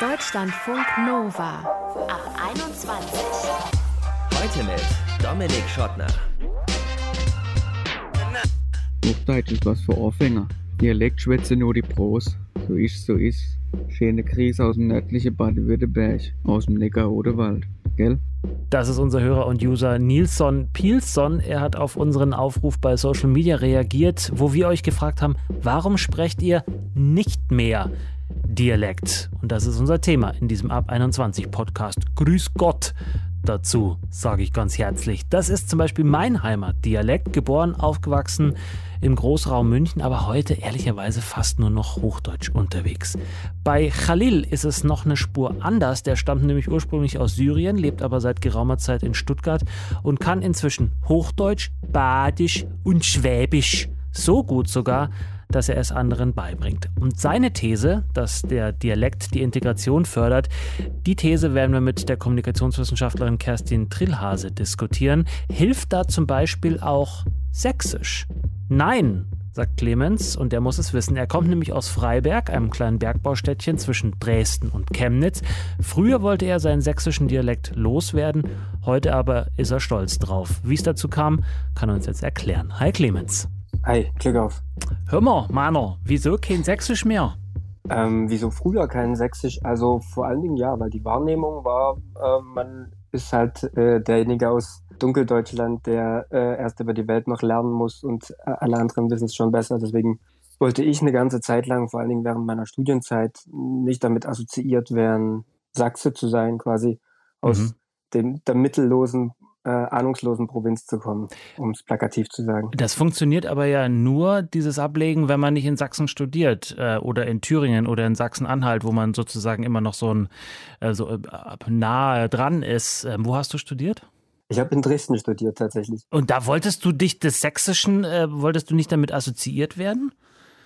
Deutschlandfunk Nova ab 21. Heute mit Dominik Schottner. Hochdeutsch ist was für Ohrfänger. Dialekt schwätze nur die Pros. So ist, so ist. Schöne Krise aus dem nördlichen Baden-Württemberg, aus dem Neckar-Odewald. Gell? Das ist unser Hörer und User Nilsson Pilsson. Er hat auf unseren Aufruf bei Social Media reagiert, wo wir euch gefragt haben, warum sprecht ihr nicht mehr Dialekt? Und das ist unser Thema in diesem Ab 21 Podcast. Grüß Gott dazu, sage ich ganz herzlich. Das ist zum Beispiel mein Heimatdialekt, geboren, aufgewachsen im Großraum München, aber heute ehrlicherweise fast nur noch Hochdeutsch unterwegs. Bei Khalil ist es noch eine Spur anders. Der stammt nämlich ursprünglich aus Syrien, lebt aber seit geraumer Zeit in Stuttgart und kann inzwischen Hochdeutsch, Badisch und Schwäbisch. So gut sogar, dass er es anderen beibringt. Und seine These, dass der Dialekt die Integration fördert, die These werden wir mit der Kommunikationswissenschaftlerin Kerstin Trillhase diskutieren. Hilft da zum Beispiel auch Sächsisch? Nein, sagt Clemens, und er muss es wissen. Er kommt nämlich aus Freiberg, einem kleinen Bergbaustädtchen zwischen Dresden und Chemnitz. Früher wollte er seinen sächsischen Dialekt loswerden, heute aber ist er stolz drauf. Wie es dazu kam, kann er uns jetzt erklären. Hi Clemens. Hi, Glück auf. Hör mal, Mano, wieso kein Sächsisch mehr? Ähm, wieso früher kein Sächsisch? Also vor allen Dingen ja, weil die Wahrnehmung war, äh, man ist halt äh, derjenige aus Dunkeldeutschland, der äh, erst über die Welt noch lernen muss und äh, alle anderen wissen es schon besser. Deswegen wollte ich eine ganze Zeit lang, vor allen Dingen während meiner Studienzeit, nicht damit assoziiert werden, Sachse zu sein, quasi aus mhm. dem, der mittellosen äh, ahnungslosen Provinz zu kommen, um es plakativ zu sagen. Das funktioniert aber ja nur, dieses Ablegen, wenn man nicht in Sachsen studiert äh, oder in Thüringen oder in Sachsen-Anhalt, wo man sozusagen immer noch so, ein, äh, so äh, nahe dran ist. Ähm, wo hast du studiert? Ich habe in Dresden studiert tatsächlich. Und da wolltest du dich des Sächsischen, äh, wolltest du nicht damit assoziiert werden?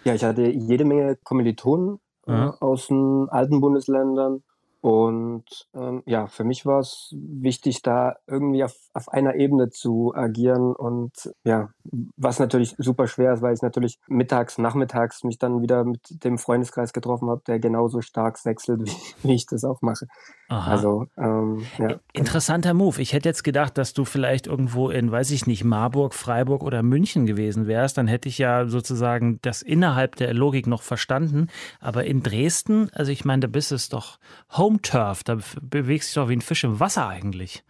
Ja, ich hatte jede Menge Kommilitonen mhm. aus den alten Bundesländern und ähm, ja, für mich war es wichtig, da irgendwie auf, auf einer Ebene zu agieren. Und ja, was natürlich super schwer ist, weil ich natürlich mittags, nachmittags mich dann wieder mit dem Freundeskreis getroffen habe, der genauso stark wechselt, wie, wie ich das auch mache. Aha. Also, ähm, ja. Interessanter Move. Ich hätte jetzt gedacht, dass du vielleicht irgendwo in, weiß ich nicht, Marburg, Freiburg oder München gewesen wärst. Dann hätte ich ja sozusagen das innerhalb der Logik noch verstanden. Aber in Dresden, also ich meine, da bist es doch Home Turf. Da bewegst du dich doch wie ein Fisch im Wasser eigentlich.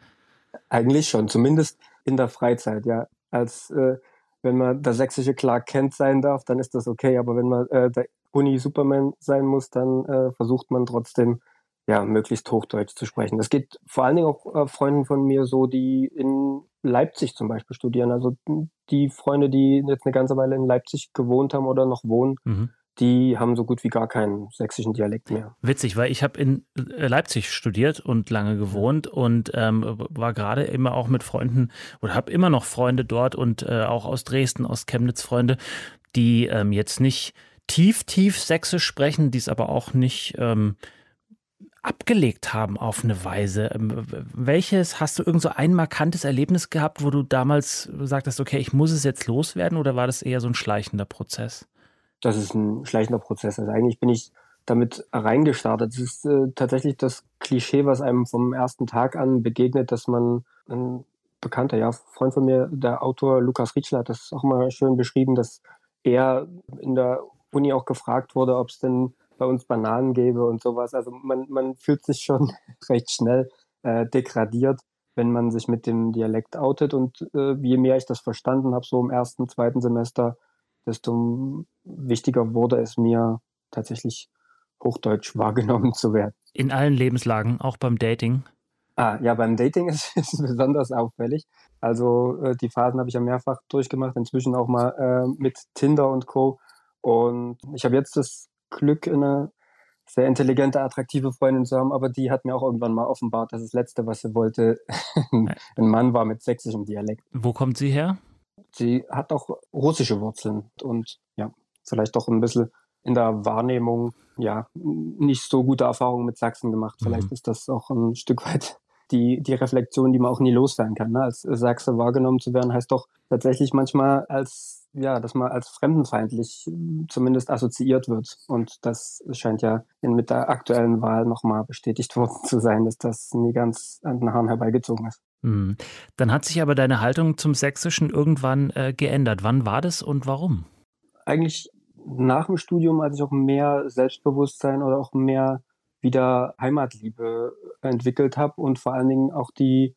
Eigentlich schon, zumindest in der Freizeit, ja. Als äh, wenn man der sächsische Clark Kent sein darf, dann ist das okay. Aber wenn man äh, der Uni Superman sein muss, dann äh, versucht man trotzdem ja, möglichst Hochdeutsch zu sprechen. Das geht vor allen Dingen auch äh, Freunden von mir so, die in Leipzig zum Beispiel studieren. Also die Freunde, die jetzt eine ganze Weile in Leipzig gewohnt haben oder noch wohnen, mhm. Die haben so gut wie gar keinen sächsischen Dialekt mehr. Witzig, weil ich habe in äh, Leipzig studiert und lange gewohnt und ähm, war gerade immer auch mit Freunden oder habe immer noch Freunde dort und äh, auch aus Dresden, aus Chemnitz Freunde, die ähm, jetzt nicht tief, tief sächsisch sprechen, die es aber auch nicht... Ähm, abgelegt haben auf eine Weise. Ähm, welches hast du irgend so ein markantes Erlebnis gehabt, wo du damals sagtest, okay, ich muss es jetzt loswerden oder war das eher so ein schleichender Prozess? Das ist ein schleichender Prozess. Also eigentlich bin ich damit reingestartet. Es ist äh, tatsächlich das Klischee, was einem vom ersten Tag an begegnet, dass man ein bekannter, ja, Freund von mir, der Autor Lukas Ritschler hat das auch mal schön beschrieben, dass er in der Uni auch gefragt wurde, ob es denn bei uns Bananen gäbe und sowas. Also man, man fühlt sich schon recht schnell äh, degradiert, wenn man sich mit dem Dialekt outet. Und äh, je mehr ich das verstanden habe, so im ersten, zweiten Semester, desto wichtiger wurde es mir tatsächlich Hochdeutsch wahrgenommen zu werden. In allen Lebenslagen, auch beim Dating? Ah, ja, beim Dating ist es besonders auffällig. Also äh, die Phasen habe ich ja mehrfach durchgemacht, inzwischen auch mal äh, mit Tinder und Co. Und ich habe jetzt das Glück, eine sehr intelligente, attraktive Freundin zu haben, aber die hat mir auch irgendwann mal offenbart, dass das Letzte, was sie wollte, ein Mann war mit sächsischem Dialekt. Wo kommt sie her? Sie hat auch russische Wurzeln und ja, vielleicht doch ein bisschen in der Wahrnehmung, ja, nicht so gute Erfahrungen mit Sachsen gemacht. Vielleicht mhm. ist das auch ein Stück weit die, die Reflexion, die man auch nie loswerden kann. Ne? Als Sachse wahrgenommen zu werden, heißt doch tatsächlich manchmal als ja, dass man als fremdenfeindlich äh, zumindest assoziiert wird. Und das scheint ja mit der aktuellen Wahl nochmal bestätigt worden zu sein, dass das nie ganz an den Haaren herbeigezogen ist. Mhm. Dann hat sich aber deine Haltung zum Sächsischen irgendwann äh, geändert. Wann war das und warum? Eigentlich nach dem Studium, als ich auch mehr Selbstbewusstsein oder auch mehr wieder Heimatliebe entwickelt habe und vor allen Dingen auch die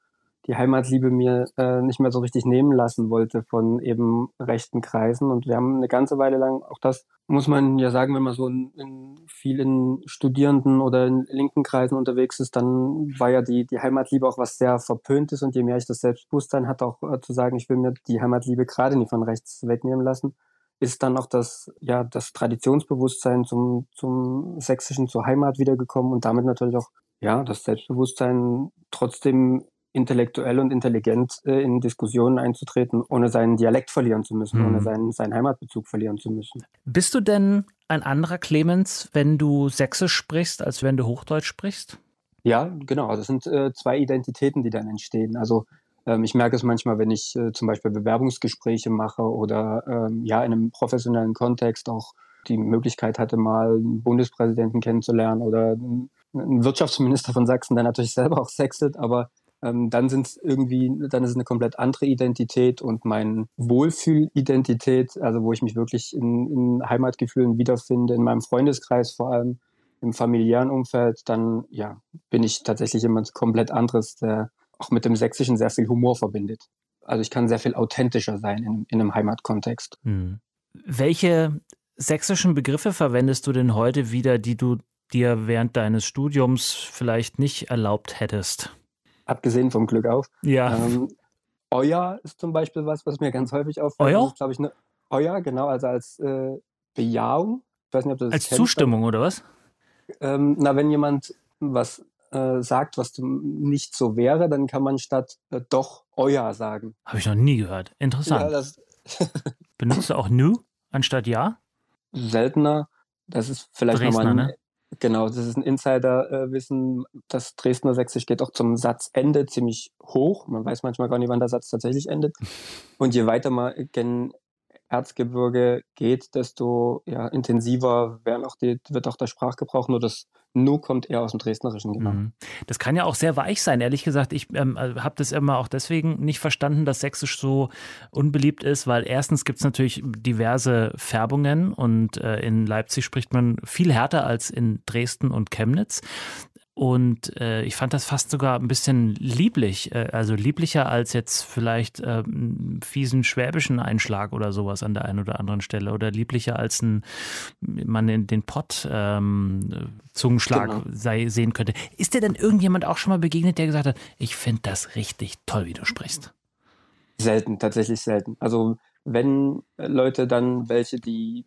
die Heimatliebe mir äh, nicht mehr so richtig nehmen lassen wollte von eben rechten Kreisen. Und wir haben eine ganze Weile lang, auch das muss man ja sagen, wenn man so in, in vielen Studierenden oder in linken Kreisen unterwegs ist, dann war ja die, die Heimatliebe auch was sehr Verpöntes. Und je mehr ich das Selbstbewusstsein hatte, auch äh, zu sagen, ich will mir die Heimatliebe gerade nicht von rechts wegnehmen lassen, ist dann auch das, ja, das Traditionsbewusstsein zum, zum Sächsischen, zur Heimat wiedergekommen und damit natürlich auch ja, das Selbstbewusstsein trotzdem intellektuell und intelligent äh, in Diskussionen einzutreten, ohne seinen Dialekt verlieren zu müssen, mhm. ohne seinen, seinen Heimatbezug verlieren zu müssen. Bist du denn ein anderer Clemens, wenn du Sächsisch sprichst, als wenn du Hochdeutsch sprichst? Ja, genau. Das sind äh, zwei Identitäten, die dann entstehen. Also ähm, ich merke es manchmal, wenn ich äh, zum Beispiel Bewerbungsgespräche mache oder ähm, ja in einem professionellen Kontext auch die Möglichkeit hatte, mal einen Bundespräsidenten kennenzulernen oder einen Wirtschaftsminister von Sachsen, der natürlich selber auch sextet, aber ähm, dann sind es irgendwie, dann ist es eine komplett andere Identität und meine Wohlfühlidentität, also wo ich mich wirklich in, in Heimatgefühlen wiederfinde, in meinem Freundeskreis vor allem, im familiären Umfeld, dann ja, bin ich tatsächlich jemand komplett anderes, der auch mit dem Sächsischen sehr viel Humor verbindet. Also ich kann sehr viel authentischer sein in, in einem Heimatkontext. Hm. Welche sächsischen Begriffe verwendest du denn heute wieder, die du dir während deines Studiums vielleicht nicht erlaubt hättest? Abgesehen vom Glück auf. Ja. Ähm, euer ist zum Beispiel was, was mir ganz häufig auffällt. Euer? glaube ich, ne, euer, genau, also als äh, Bejahung. Ich weiß nicht, ob das als kennst, Zustimmung oder was? Ähm, na, wenn jemand was äh, sagt, was nicht so wäre, dann kann man statt äh, doch euer sagen. Habe ich noch nie gehört. Interessant. Ja, das Benutzt du auch nu anstatt ja? Seltener. Das ist vielleicht nochmal ein, ne? Genau, das ist ein Insider-Wissen. Das Dresdner Sächsisch geht auch zum Satzende ziemlich hoch. Man weiß manchmal gar nicht, wann der Satz tatsächlich endet. Und je weiter man gen Erzgebirge geht, desto ja, intensiver auch die, wird auch der Sprachgebrauch. Nur das Nu kommt eher aus dem Dresdnerischen, genau. Mhm. Das kann ja auch sehr weich sein. Ehrlich gesagt, ich ähm, äh, habe das immer auch deswegen nicht verstanden, dass Sächsisch so unbeliebt ist, weil erstens gibt es natürlich diverse Färbungen und äh, in Leipzig spricht man viel härter als in Dresden und Chemnitz. Und äh, ich fand das fast sogar ein bisschen lieblich, äh, also lieblicher als jetzt vielleicht äh, einen fiesen schwäbischen Einschlag oder sowas an der einen oder anderen Stelle oder lieblicher als ein, man in den Pott ähm, Zungenschlag genau. sei, sehen könnte. Ist dir denn irgendjemand auch schon mal begegnet, der gesagt hat, ich finde das richtig toll, wie du sprichst? Selten, tatsächlich selten. Also wenn Leute dann welche, die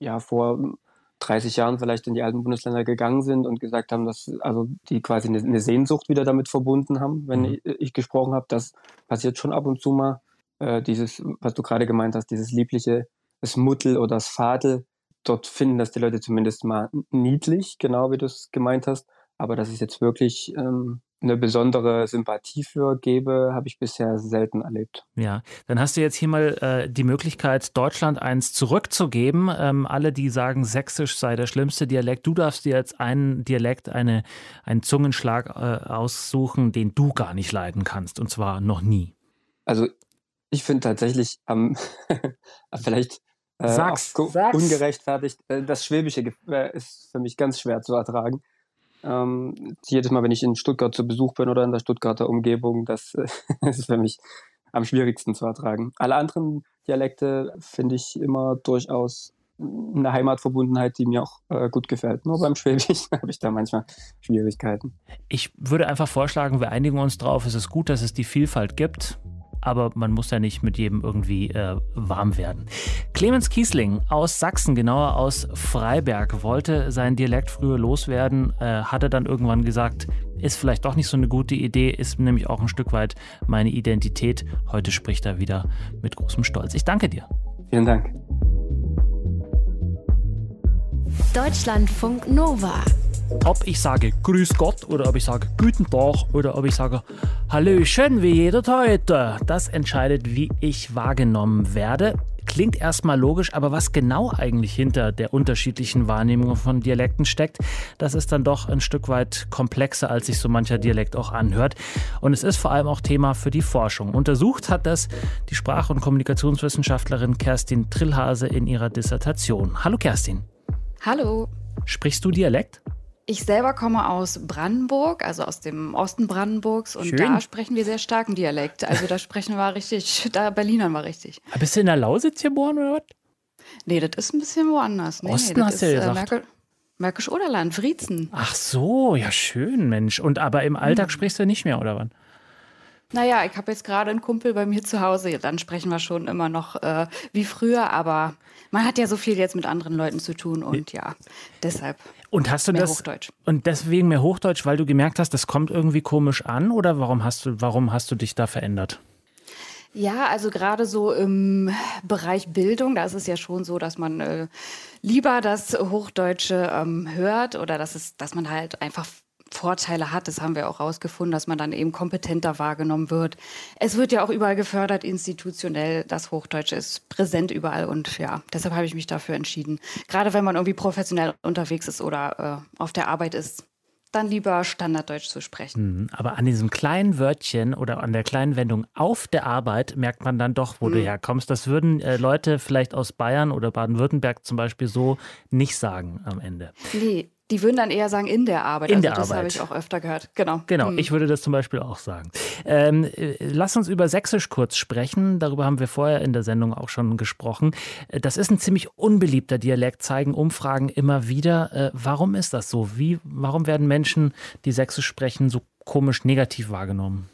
ja vor 30 Jahren vielleicht in die alten Bundesländer gegangen sind und gesagt haben, dass also die quasi eine, eine Sehnsucht wieder damit verbunden haben, wenn mhm. ich, ich, gesprochen habe. Das passiert schon ab und zu mal. Äh, dieses, was du gerade gemeint hast, dieses liebliche, das Muttel oder das Fadel. Dort finden das die Leute zumindest mal niedlich, genau wie du es gemeint hast. Aber das ist jetzt wirklich ähm, eine besondere Sympathie für gebe, habe ich bisher selten erlebt. Ja, dann hast du jetzt hier mal äh, die Möglichkeit, Deutschland eins zurückzugeben. Ähm, alle, die sagen, Sächsisch sei der schlimmste Dialekt, du darfst dir jetzt einen Dialekt, eine, einen Zungenschlag äh, aussuchen, den du gar nicht leiden kannst, und zwar noch nie. Also ich finde tatsächlich am vielleicht äh, sag's, sag's. ungerechtfertigt, äh, das Schwäbische äh, ist für mich ganz schwer zu ertragen. Ähm, jedes Mal, wenn ich in Stuttgart zu Besuch bin oder in der Stuttgarter Umgebung, das, ist für mich am schwierigsten zu ertragen. Alle anderen Dialekte finde ich immer durchaus eine Heimatverbundenheit, die mir auch äh, gut gefällt. Nur beim Schwäbischen habe ich da manchmal Schwierigkeiten. Ich würde einfach vorschlagen, wir einigen uns drauf. Es ist gut, dass es die Vielfalt gibt aber man muss ja nicht mit jedem irgendwie äh, warm werden. Clemens Kiesling aus Sachsen, genauer aus Freiberg, wollte seinen Dialekt früher loswerden, äh, hatte dann irgendwann gesagt, ist vielleicht doch nicht so eine gute Idee, ist nämlich auch ein Stück weit meine Identität. Heute spricht er wieder mit großem Stolz. Ich danke dir. Vielen Dank. Deutschlandfunk Nova ob ich sage Grüß Gott oder ob ich sage Guten Tag oder ob ich sage Hallöchen wie jeder heute. Das entscheidet, wie ich wahrgenommen werde. klingt erstmal logisch, aber was genau eigentlich hinter der unterschiedlichen Wahrnehmung von Dialekten steckt, das ist dann doch ein Stück weit komplexer, als sich so mancher Dialekt auch anhört. Und es ist vor allem auch Thema für die Forschung. Untersucht hat das die Sprach- und Kommunikationswissenschaftlerin Kerstin Trillhase in ihrer Dissertation. Hallo Kerstin. Hallo. Sprichst du Dialekt? Ich selber komme aus Brandenburg, also aus dem Osten Brandenburgs und Schön. da sprechen wir sehr starken Dialekt. Also da sprechen wir richtig, da Berlinern wir richtig. Bist du in der Lausitz geboren oder was? Nee, das ist ein bisschen woanders. Nee, Osten nee, hast du ja äh, gesagt. Märkisch- Märkisch-Oderland, Vriezen. Ach so, ja schön, Mensch. Und aber im Alltag sprichst du nicht mehr, oder was? Naja, ich habe jetzt gerade einen Kumpel bei mir zu Hause. Dann sprechen wir schon immer noch äh, wie früher, aber man hat ja so viel jetzt mit anderen Leuten zu tun und ja, deshalb. Und hast du Mehr das Hochdeutsch. und deswegen mehr Hochdeutsch, weil du gemerkt hast, das kommt irgendwie komisch an oder warum hast du warum hast du dich da verändert? Ja, also gerade so im Bereich Bildung, da ist es ja schon so, dass man äh, lieber das Hochdeutsche ähm, hört oder dass es, dass man halt einfach Vorteile hat. Das haben wir auch rausgefunden, dass man dann eben kompetenter wahrgenommen wird. Es wird ja auch überall gefördert, institutionell. Das Hochdeutsche ist präsent überall und ja, deshalb habe ich mich dafür entschieden. Gerade wenn man irgendwie professionell unterwegs ist oder äh, auf der Arbeit ist, dann lieber Standarddeutsch zu sprechen. Mhm, Aber an diesem kleinen Wörtchen oder an der kleinen Wendung auf der Arbeit merkt man dann doch, wo du herkommst. Das würden äh, Leute vielleicht aus Bayern oder Baden-Württemberg zum Beispiel so nicht sagen am Ende. Nee, die würden dann eher sagen in der Arbeit. In also der das habe Arbeit. ich auch öfter gehört. Genau. Genau, Hm. ich würde das zum Beispiel auch sagen. Ähm, äh, lass uns über Sächsisch kurz sprechen. Darüber haben wir vorher in der Sendung auch schon gesprochen. Äh, Das ist ein ziemlich unbeliebter Dialekt, zeigen Umfragen immer wieder. Äh, warum ist das so? Wie, warum werden Menschen, die Sächsisch sprechen, so komisch negativ wahrgenommen?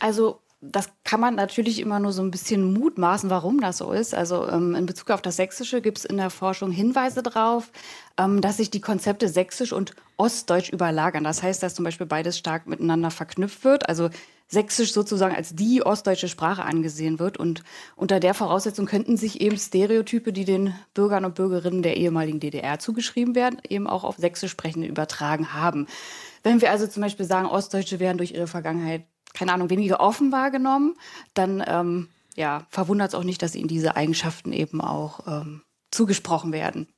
Also das kann man natürlich immer nur so ein bisschen mutmaßen, warum das so ist. Also ähm, in Bezug auf das Sächsische gibt es in der Forschung Hinweise darauf, ähm, dass sich die Konzepte Sächsisch und Ostdeutsch überlagern. Das heißt, dass zum Beispiel beides stark miteinander verknüpft wird. Also Sächsisch sozusagen als die ostdeutsche Sprache angesehen wird. Und unter der Voraussetzung könnten sich eben Stereotype, die den Bürgern und Bürgerinnen der ehemaligen DDR zugeschrieben werden, eben auch auf Sächsisch sprechende übertragen haben. Wenn wir also zum Beispiel sagen, Ostdeutsche wären durch ihre Vergangenheit, keine Ahnung, weniger offen wahrgenommen, dann ähm, ja, verwundert es auch nicht, dass ihnen diese Eigenschaften eben auch ähm, zugesprochen werden,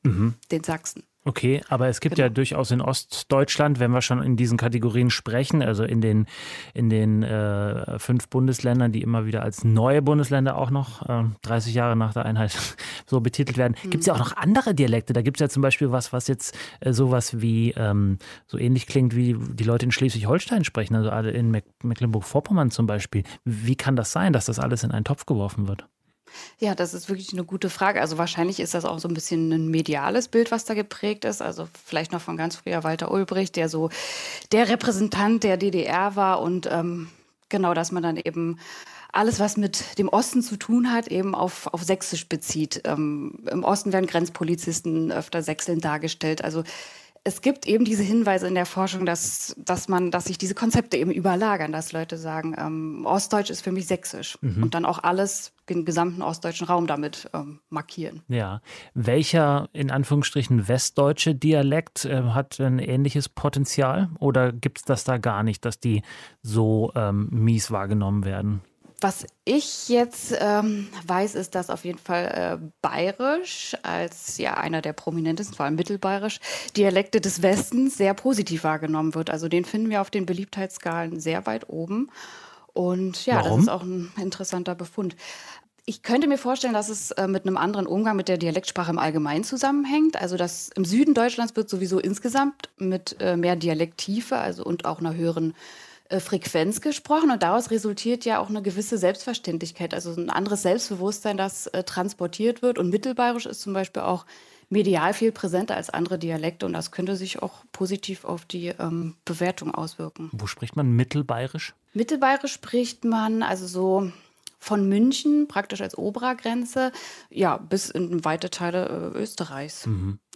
den Sachsen. Okay, aber es gibt ja durchaus in Ostdeutschland, wenn wir schon in diesen Kategorien sprechen, also in den, in den äh, fünf Bundesländern, die immer wieder als neue Bundesländer auch noch äh, 30 Jahre nach der Einheit so betitelt werden, gibt es ja auch noch andere Dialekte. Da gibt es ja zum Beispiel was, was jetzt äh, sowas wie ähm, so ähnlich klingt, wie die Leute in Schleswig-Holstein sprechen, also alle in Meck Mecklenburg-Vorpommern zum Beispiel. Wie kann das sein, dass das alles in einen Topf geworfen wird? Ja, das ist wirklich eine gute Frage. Also wahrscheinlich ist das auch so ein bisschen ein mediales Bild, was da geprägt ist. Also vielleicht noch von ganz früher Walter Ulbricht, der so der Repräsentant der DDR war und ähm, genau, dass man dann eben alles, was mit dem Osten zu tun hat, eben auf, auf Sächsisch bezieht. Ähm, Im Osten werden Grenzpolizisten öfter sächselnd dargestellt. Also es gibt eben diese Hinweise in der Forschung, dass, dass man, dass sich diese Konzepte eben überlagern, dass Leute sagen, ähm, Ostdeutsch ist für mich Sächsisch und dann auch alles, den gesamten ostdeutschen Raum damit ähm, markieren. Ja. Welcher in Anführungsstrichen westdeutsche Dialekt äh, hat ein ähnliches Potenzial? Oder gibt es das da gar nicht, dass die so ähm, mies wahrgenommen werden? Was ich jetzt ähm, weiß, ist, dass auf jeden Fall äh, Bayerisch als ja einer der prominentesten, vor allem Mittelbayerisch, Dialekte des Westens sehr positiv wahrgenommen wird. Also den finden wir auf den Beliebtheitsskalen sehr weit oben. Und ja, Warum? das ist auch ein interessanter Befund. Ich könnte mir vorstellen, dass es äh, mit einem anderen Umgang mit der Dialektsprache im Allgemeinen zusammenhängt. Also dass im Süden Deutschlands wird sowieso insgesamt mit äh, mehr Dialekttiefe, also und auch einer höheren äh, Frequenz gesprochen und daraus resultiert ja auch eine gewisse Selbstverständlichkeit, also ein anderes Selbstbewusstsein, das äh, transportiert wird. Und Mittelbayerisch ist zum Beispiel auch medial viel präsenter als andere Dialekte und das könnte sich auch positiv auf die ähm, Bewertung auswirken. Wo spricht man mittelbayerisch? Mittelbayerisch spricht man also so von München praktisch als Obergrenze, ja, bis in weite Teile äh, Österreichs.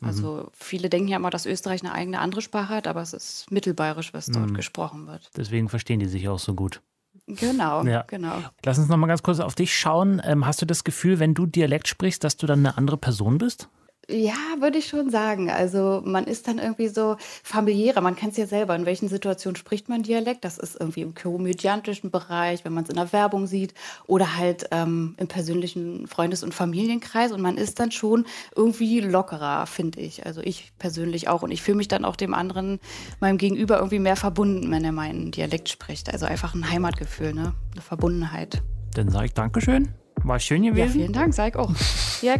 Also viele denken ja immer, dass Österreich eine eigene andere Sprache hat, aber es ist Mittelbayerisch, was dort gesprochen wird. Deswegen verstehen die sich auch so gut. Genau, Ja. genau. Lass uns noch mal ganz kurz auf dich schauen. Ähm, hast du das Gefühl, wenn du Dialekt sprichst, dass du dann eine andere Person bist? Ja, würde ich schon sagen. Also man ist dann irgendwie so familiärer. Man kennt es ja selber. In welchen Situationen spricht man Dialekt? Das ist irgendwie im komödiantischen Bereich, wenn man es in der Werbung sieht oder halt ähm, im persönlichen Freundes- und Familienkreis. Und man ist dann schon irgendwie lockerer, finde ich. Also ich persönlich auch. Und ich fühle mich dann auch dem anderen, meinem Gegenüber irgendwie mehr verbunden, wenn er meinen Dialekt spricht. Also einfach ein Heimatgefühl, ne? Eine Verbundenheit. Dann sage ich Dankeschön. War schön gewesen. Ja, vielen Dank, sag ich auch. Ja,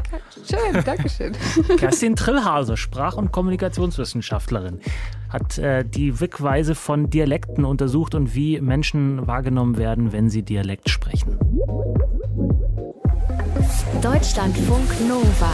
schön, Dankeschön. Kerstin Trillhase, Sprach- und Kommunikationswissenschaftlerin, hat äh, die Wirkweise von Dialekten untersucht und wie Menschen wahrgenommen werden, wenn sie Dialekt sprechen. Deutschlandfunk Nova.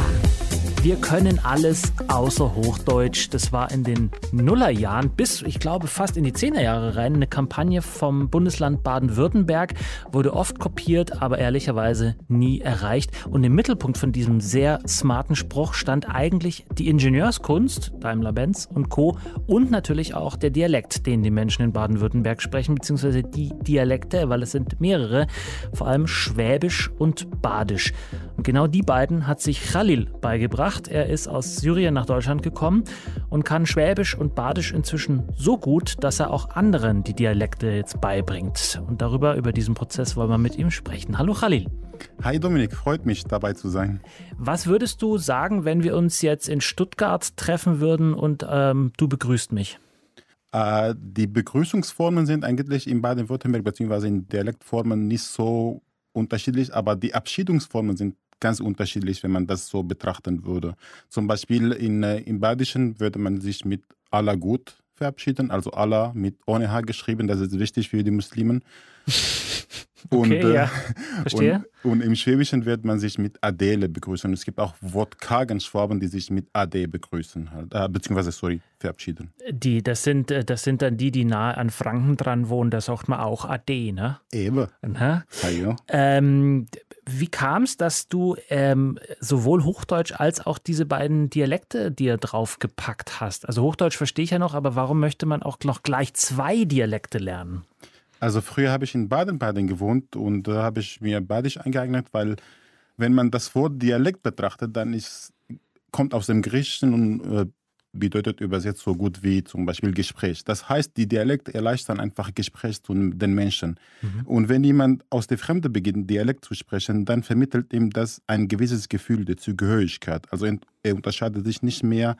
Wir können alles außer Hochdeutsch. Das war in den Nullerjahren bis, ich glaube, fast in die Zehnerjahre rein eine Kampagne vom Bundesland Baden-Württemberg. Wurde oft kopiert, aber ehrlicherweise nie erreicht. Und im Mittelpunkt von diesem sehr smarten Spruch stand eigentlich die Ingenieurskunst, Daimler-Benz und Co. und natürlich auch der Dialekt, den die Menschen in Baden-Württemberg sprechen, beziehungsweise die Dialekte, weil es sind mehrere, vor allem Schwäbisch und Badisch. Und genau die beiden hat sich Khalil beigebracht gemacht. Er ist aus Syrien nach Deutschland gekommen und kann Schwäbisch und Badisch inzwischen so gut, dass er auch anderen die Dialekte jetzt beibringt. Und darüber, über diesen Prozess wollen wir mit ihm sprechen. Hallo Khalil. Hi Dominik, freut mich dabei zu sein. Was würdest du sagen, wenn wir uns jetzt in Stuttgart treffen würden und ähm, du begrüßt mich? Äh, die Begrüßungsformen sind eigentlich in Baden-Württemberg bzw. in Dialektformen nicht so unterschiedlich, aber die Abschiedungsformen sind ganz unterschiedlich, wenn man das so betrachten würde. Zum Beispiel in, äh, im Badischen würde man sich mit Allah gut verabschieden, also Allah mit ohne H geschrieben, das ist wichtig für die Muslimen. Und, okay, ja. Verstehe. Und, und, im Schwäbischen wird man sich mit Adele begrüßen. Es gibt auch Wortkargenschwaben, die sich mit Ade begrüßen, halt, äh, beziehungsweise, sorry, verabschieden. Die, das sind, äh, das sind dann die, die nahe an Franken dran wohnen, da sagt man auch Ade, ne? Eben. Ja, ja. Ähm, wie kam es, dass du ähm, sowohl Hochdeutsch als auch diese beiden Dialekte dir draufgepackt hast? Also Hochdeutsch verstehe ich ja noch, aber warum möchte man auch noch gleich zwei Dialekte lernen? Also früher habe ich in Baden-Baden gewohnt und da habe ich mir Badisch eingeeignet, weil wenn man das Wort Dialekt betrachtet, dann ist, kommt aus dem Griechischen und äh, bedeutet übersetzt so gut wie zum Beispiel Gespräch. Das heißt, die Dialekte erleichtern einfach Gespräch zu den Menschen. Mhm. Und wenn jemand aus der Fremde beginnt, Dialekt zu sprechen, dann vermittelt ihm das ein gewisses Gefühl der Zugehörigkeit. Also er unterscheidet sich nicht mehr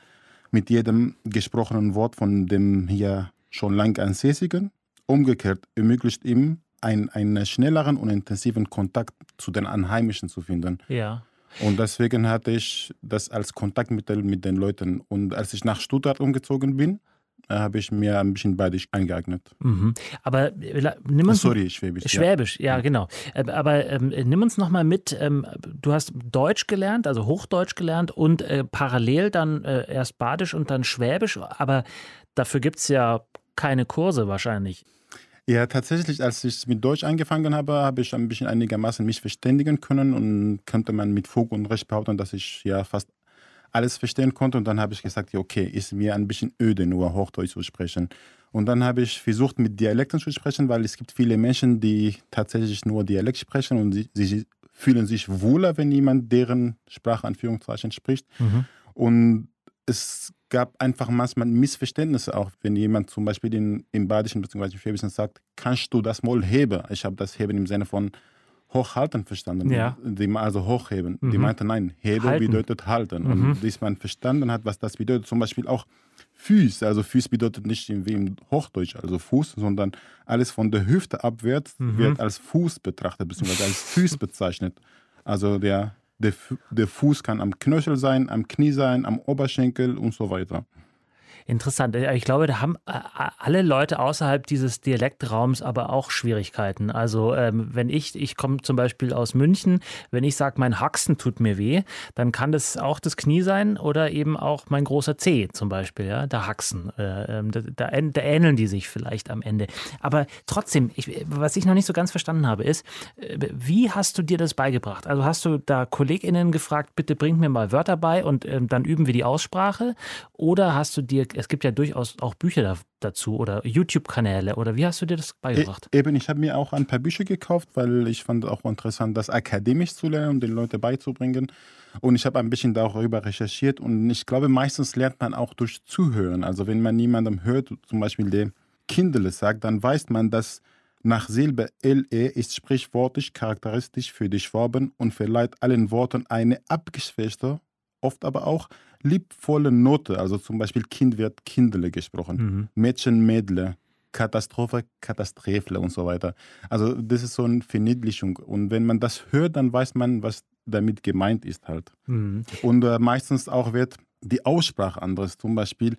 mit jedem gesprochenen Wort von dem hier schon lang Ansässigen. Umgekehrt ermöglicht ihm ein, einen schnelleren und intensiven Kontakt zu den Einheimischen zu finden. Ja. Und deswegen hatte ich das als Kontaktmittel mit den Leuten. Und als ich nach Stuttgart umgezogen bin, äh, habe ich mir ein bisschen beidisch eingeeignet. Mhm. Aber äh, nimm uns. Sorry, Schwäbisch. Schwäbisch, ja, ja genau. Äh, aber ähm, nimm uns nochmal mit. Ähm, du hast Deutsch gelernt, also Hochdeutsch gelernt und äh, parallel dann äh, erst Badisch und dann Schwäbisch. Aber dafür gibt es ja keine Kurse wahrscheinlich. Ja, tatsächlich, als ich mit Deutsch angefangen habe, habe ich ein bisschen einigermaßen mich verständigen können und könnte man mit Fug und Recht behaupten, dass ich ja fast alles verstehen konnte. Und dann habe ich gesagt, ja, okay, ist mir ein bisschen öde, nur Hochdeutsch zu sprechen. Und dann habe ich versucht, mit Dialekten zu sprechen, weil es gibt viele Menschen, die tatsächlich nur Dialekt sprechen und sie, sie fühlen sich wohler, wenn jemand deren Sprache Anführungszeichen spricht. Mhm. Und es gab einfach manchmal Missverständnisse auch, wenn jemand zum Beispiel in, im Badischen bzw. Schwäbischen sagt, kannst du das mal heben? Ich habe das Heben im Sinne von hochhalten verstanden. Ja. Die, also hochheben. Mhm. Die meinte, nein, heben halten. bedeutet halten. Mhm. Und bis man verstanden hat, was das bedeutet, zum Beispiel auch Füß. Also Füß bedeutet nicht wie im Hochdeutsch, also Fuß, sondern alles von der Hüfte abwärts mhm. wird als Fuß betrachtet, beziehungsweise als Füß bezeichnet. Also der der, der Fuß kann am Knöchel sein, am Knie sein, am Oberschenkel und so weiter. Interessant. Ich glaube, da haben äh, alle Leute außerhalb dieses Dialektraums aber auch Schwierigkeiten. Also ähm, wenn ich, ich komme zum Beispiel aus München, wenn ich sage, mein Haxen tut mir weh, dann kann das auch das Knie sein oder eben auch mein großer Zeh zum Beispiel, ja, der Haxen. Äh, ähm, da, da, ähneln die sich vielleicht am Ende. Aber trotzdem, ich, was ich noch nicht so ganz verstanden habe, ist, äh, wie hast du dir das beigebracht? Also hast du da KollegInnen gefragt, bitte bringt mir mal Wörter bei und ähm, dann üben wir die Aussprache? Oder hast du dir es gibt ja durchaus auch Bücher da, dazu oder YouTube-Kanäle oder wie hast du dir das beigebracht? E eben, ich habe mir auch ein paar Bücher gekauft, weil ich fand auch interessant, das akademisch zu lernen und den Leuten beizubringen. Und ich habe ein bisschen darüber recherchiert und ich glaube, meistens lernt man auch durch Zuhören. Also wenn man niemandem hört, zum Beispiel der Kindle sagt, dann weiß man, dass nach Silbe LE ist sprichwörtlich charakteristisch für die Schwaben und verleiht allen Worten eine abgeschwächte, oft aber auch liebvolle Note. Also zum Beispiel Kind wird Kindle gesprochen, mhm. Mädchen Mädle, Katastrophe, Katasträfle und so weiter. Also das ist so eine Verniedlichung. Und wenn man das hört, dann weiß man, was damit gemeint ist halt. Mhm. Und äh, meistens auch wird die Aussprache anders. Zum Beispiel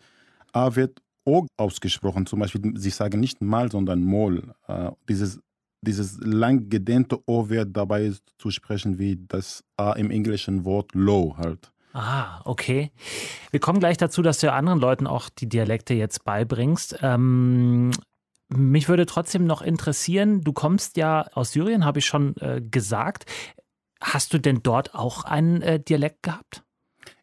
A wird O ausgesprochen. Zum Beispiel, sie sagen nicht mal, sondern Mol. Äh, dieses, dieses lang gedehnte O wird dabei zu sprechen wie das A im englischen Wort low halt. Ah, okay. Wir kommen gleich dazu, dass du anderen Leuten auch die Dialekte jetzt beibringst. Ähm, mich würde trotzdem noch interessieren, du kommst ja aus Syrien, habe ich schon äh, gesagt. Hast du denn dort auch einen äh, Dialekt gehabt?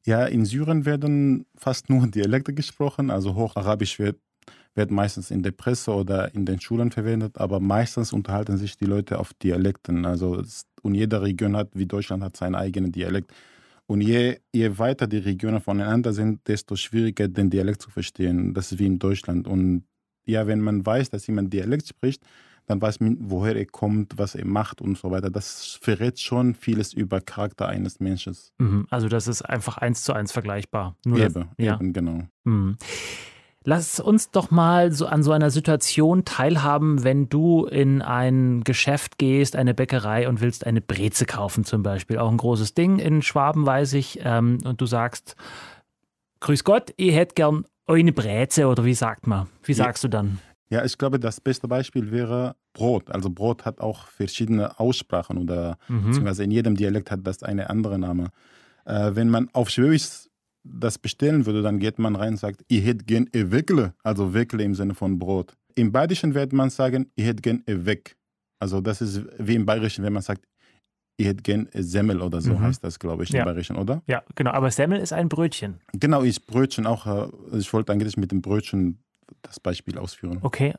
Ja, in Syrien werden fast nur Dialekte gesprochen. Also Hocharabisch wird, wird meistens in der Presse oder in den Schulen verwendet, aber meistens unterhalten sich die Leute auf Dialekten. Also und jede Region hat, wie Deutschland, hat seinen eigenen Dialekt. Und je, je weiter die Regionen voneinander sind, desto schwieriger den Dialekt zu verstehen. Das ist wie in Deutschland. Und ja, wenn man weiß, dass jemand Dialekt spricht, dann weiß man, woher er kommt, was er macht und so weiter. Das verrät schon vieles über Charakter eines Menschen. Mhm, also das ist einfach eins zu eins vergleichbar. Nur eben, das, ja. eben, genau. Mhm. Lass uns doch mal so an so einer Situation teilhaben, wenn du in ein Geschäft gehst, eine Bäckerei und willst eine Breze kaufen zum Beispiel. Auch ein großes Ding in Schwaben, weiß ich. Ähm, und du sagst, Grüß Gott, ich hätte gern eine Breze oder wie sagt man? Wie sagst ja. du dann? Ja, ich glaube, das beste Beispiel wäre Brot. Also Brot hat auch verschiedene Aussprachen oder mhm. beziehungsweise in jedem Dialekt hat das eine andere Name. Äh, wenn man auf Schwäbisch das bestellen würde, dann geht man rein und sagt, ich hätte gern e Wickle, also Wickle im Sinne von Brot. Im Bayerischen wird man sagen, ich hätte gern e Weg. Also das ist wie im Bayerischen, wenn man sagt, ich hätte gern Semmel oder so mhm. heißt das, glaube ich, im Bayerischen, oder? Ja, genau. Aber Semmel ist ein Brötchen. Genau, ist Brötchen auch. Äh, ich wollte eigentlich mit dem Brötchen das Beispiel ausführen. Okay.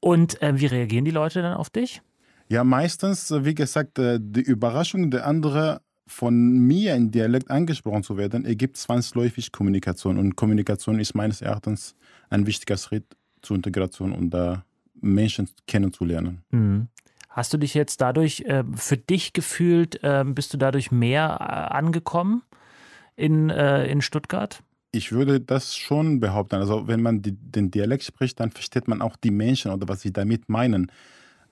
Und äh, wie reagieren die Leute dann auf dich? Ja, meistens, äh, wie gesagt, äh, die Überraschung der andere von mir in Dialekt angesprochen zu werden, ergibt zwangsläufig Kommunikation. Und Kommunikation ist meines Erachtens ein wichtiger Schritt zur Integration und da Menschen kennenzulernen. Mhm. Hast du dich jetzt dadurch äh, für dich gefühlt, äh, bist du dadurch mehr äh, angekommen in, äh, in Stuttgart? Ich würde das schon behaupten. Also wenn man die, den Dialekt spricht, dann versteht man auch die Menschen oder was sie damit meinen.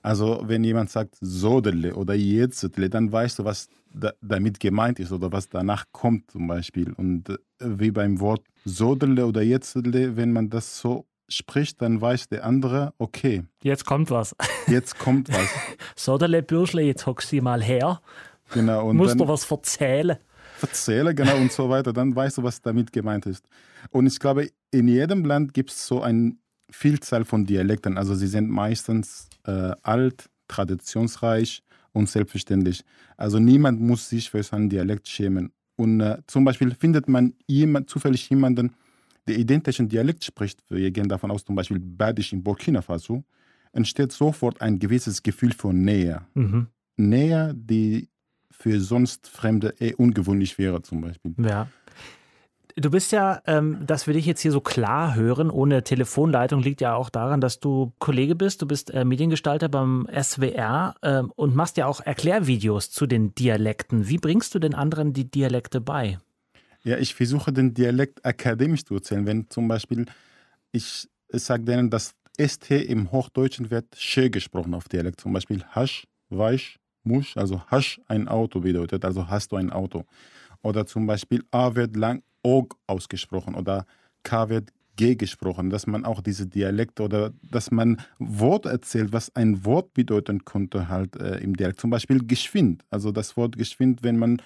Also wenn jemand sagt Sodele oder Jetzele, dann weißt du, was da, damit gemeint ist oder was danach kommt zum Beispiel. Und äh, wie beim Wort Sodele oder Jetzele, wenn man das so spricht, dann weiß der andere, okay. Jetzt kommt was. Jetzt kommt was. Sodele Bürschle, jetzt hock sie mal her. Genau. Und Musst du was erzählen. Erzählen, genau, und so weiter. Dann weißt du, was damit gemeint ist. Und ich glaube, in jedem Land gibt es so eine Vielzahl von Dialekten. Also sie sind meistens äh, alt, traditionsreich und selbstverständlich. Also niemand muss sich für seinen Dialekt schämen. Und äh, zum Beispiel findet man jemand, zufällig jemanden, der identischen Dialekt spricht, wir gehen davon aus, zum Beispiel Badisch in Burkina Faso, entsteht sofort ein gewisses Gefühl von Nähe. Mhm. Nähe, die für sonst Fremde eh ungewöhnlich wäre, zum Beispiel. Ja. Du bist ja, ähm, dass wir dich jetzt hier so klar hören, ohne Telefonleitung, liegt ja auch daran, dass du Kollege bist. Du bist äh, Mediengestalter beim SWR äh, und machst ja auch Erklärvideos zu den Dialekten. Wie bringst du den anderen die Dialekte bei? Ja, ich versuche den Dialekt akademisch zu erzählen. Wenn zum Beispiel ich, sage denen, dass ST im Hochdeutschen wird schön gesprochen auf Dialekt. Zum Beispiel Hasch, Weich, Musch, also Hasch ein Auto bedeutet, also hast du ein Auto. Oder zum Beispiel A wird lang Og ausgesprochen oder K wird G gesprochen, dass man auch diese Dialekte oder dass man Wort erzählt, was ein Wort bedeuten könnte halt äh, im Dialekt. Zum Beispiel geschwind. Also das Wort geschwind, wenn man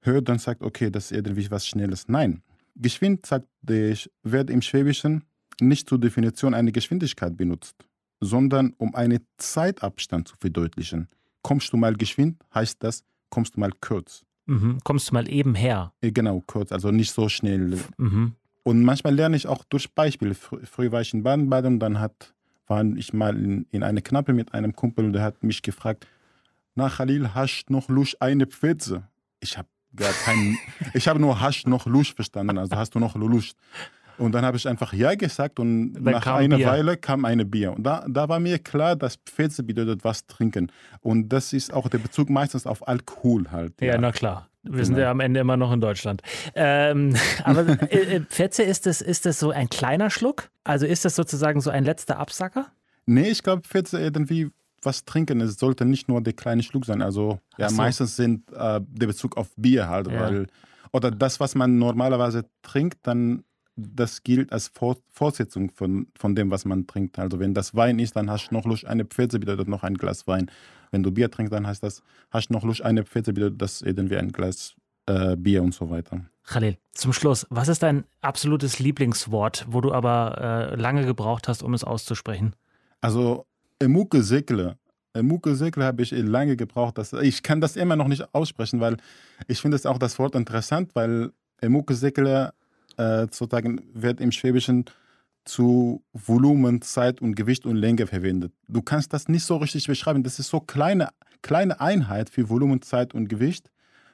hört, dann sagt, okay, das ist irgendwie was Schnelles. Nein. Geschwind sagt, wird im Schwäbischen nicht zur Definition einer Geschwindigkeit benutzt, sondern um einen Zeitabstand zu verdeutlichen. Kommst du mal geschwind, heißt das, kommst du mal kurz. Mhm. Kommst du mal eben her. Genau, kurz, also nicht so schnell. Mhm. Und manchmal lerne ich auch durch Beispiele. Fr früher war ich in Baden-Baden und dann hat, war ich mal in, in eine Knappe mit einem Kumpel und der hat mich gefragt, na Khalil, hast du noch Lust eine Pfütze? Ich habe gar keinen, ich habe nur hast noch Lust verstanden, also hast du noch Lust? Und dann habe ich einfach Ja gesagt und Dann nach einer Bier. Weile kam eine Bier. Und da, da war mir klar, dass Pfütze bedeutet was trinken. Und das ist auch der Bezug meistens auf Alkohol halt. Ja, na klar. Wir sind Genau. ja am Ende immer noch in Deutschland. Ähm, aber äh, äh, Pfetze, ist das, ist das so ein kleiner Schluck? Also ist das sozusagen so ein letzter Absacker? Nee, ich glaube, Pfütze irgendwie was trinken. Es sollte nicht nur der kleine Schluck sein. Also ja, so. meistens sind äh, der Bezug auf Bier halt, Ja. weil oder das, was man normalerweise trinkt, dann das gilt als Vor Fortsetzung von, von dem, was man trinkt. Also wenn das Wein ist, dann hast du noch Lust, eine Pfütze bedeutet noch ein Glas Wein. Wenn du Bier trinkst, dann heißt das, hast du noch Lust, eine Pfütze bedeutet das irgendwie ein Glas äh, Bier und so weiter. Khalil, zum Schluss, was ist dein absolutes Lieblingswort, wo du aber äh, lange gebraucht hast, um es auszusprechen? Also Emuke Sekle. Emuke Sekle habe ich lange gebraucht. Dass, ich kann das immer noch nicht aussprechen, weil ich finde es auch das Wort interessant, weil Emuke Sekle äh, sozusagen wird im Schwäbischen zu Volumen, Zeit und Gewicht und Länge verwendet. Du kannst das nicht so richtig beschreiben. Das ist so kleine kleine Einheit für Volumen, Zeit und Gewicht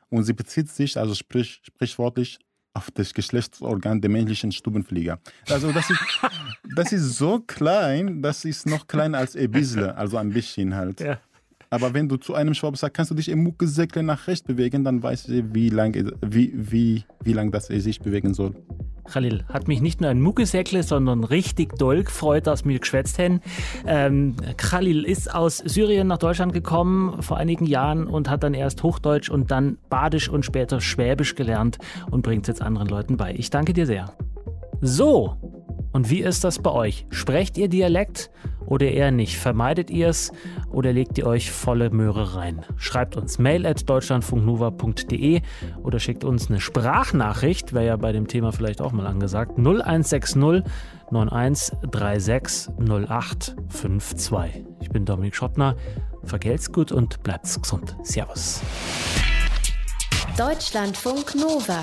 und sie bezieht sich, also sprich, sprichwörtlich, auf das Geschlechtsorgan der männlichen Stubenflieger. Also das ist, das ist so klein, das ist noch kleiner als ein bisschen, also ein bisschen halt. Ja. Aber wenn du zu einem Schwab sagst, kannst du dich im Muckesäckle nach rechts bewegen, dann weiß sie, wie lang, wie, wie, wie lang das er sich bewegen soll. Khalil, hat mich nicht nur ein Muckesäckle, sondern richtig doll gefreut, dass wir geschwätzt haben. Ähm, Khalil ist aus Syrien nach Deutschland gekommen vor einigen Jahren und hat dann erst Hochdeutsch und dann Badisch und später Schwäbisch gelernt und bringt es jetzt anderen Leuten bei. Ich danke dir sehr. So, und wie ist das bei euch? Sprecht ihr Dialekt oder eher nicht? Vermeidet ihr es oder legt ihr euch volle Möhre rein? Schreibt uns mail at deutschlandfunknova.de oder schickt uns eine Sprachnachricht, wäre ja bei dem Thema vielleicht auch mal angesagt, 0160 9136 0852. Ich bin Dominik Schottner. Vergelt's gut und bleibt's gesund. Servus. Deutschlandfunk Nova.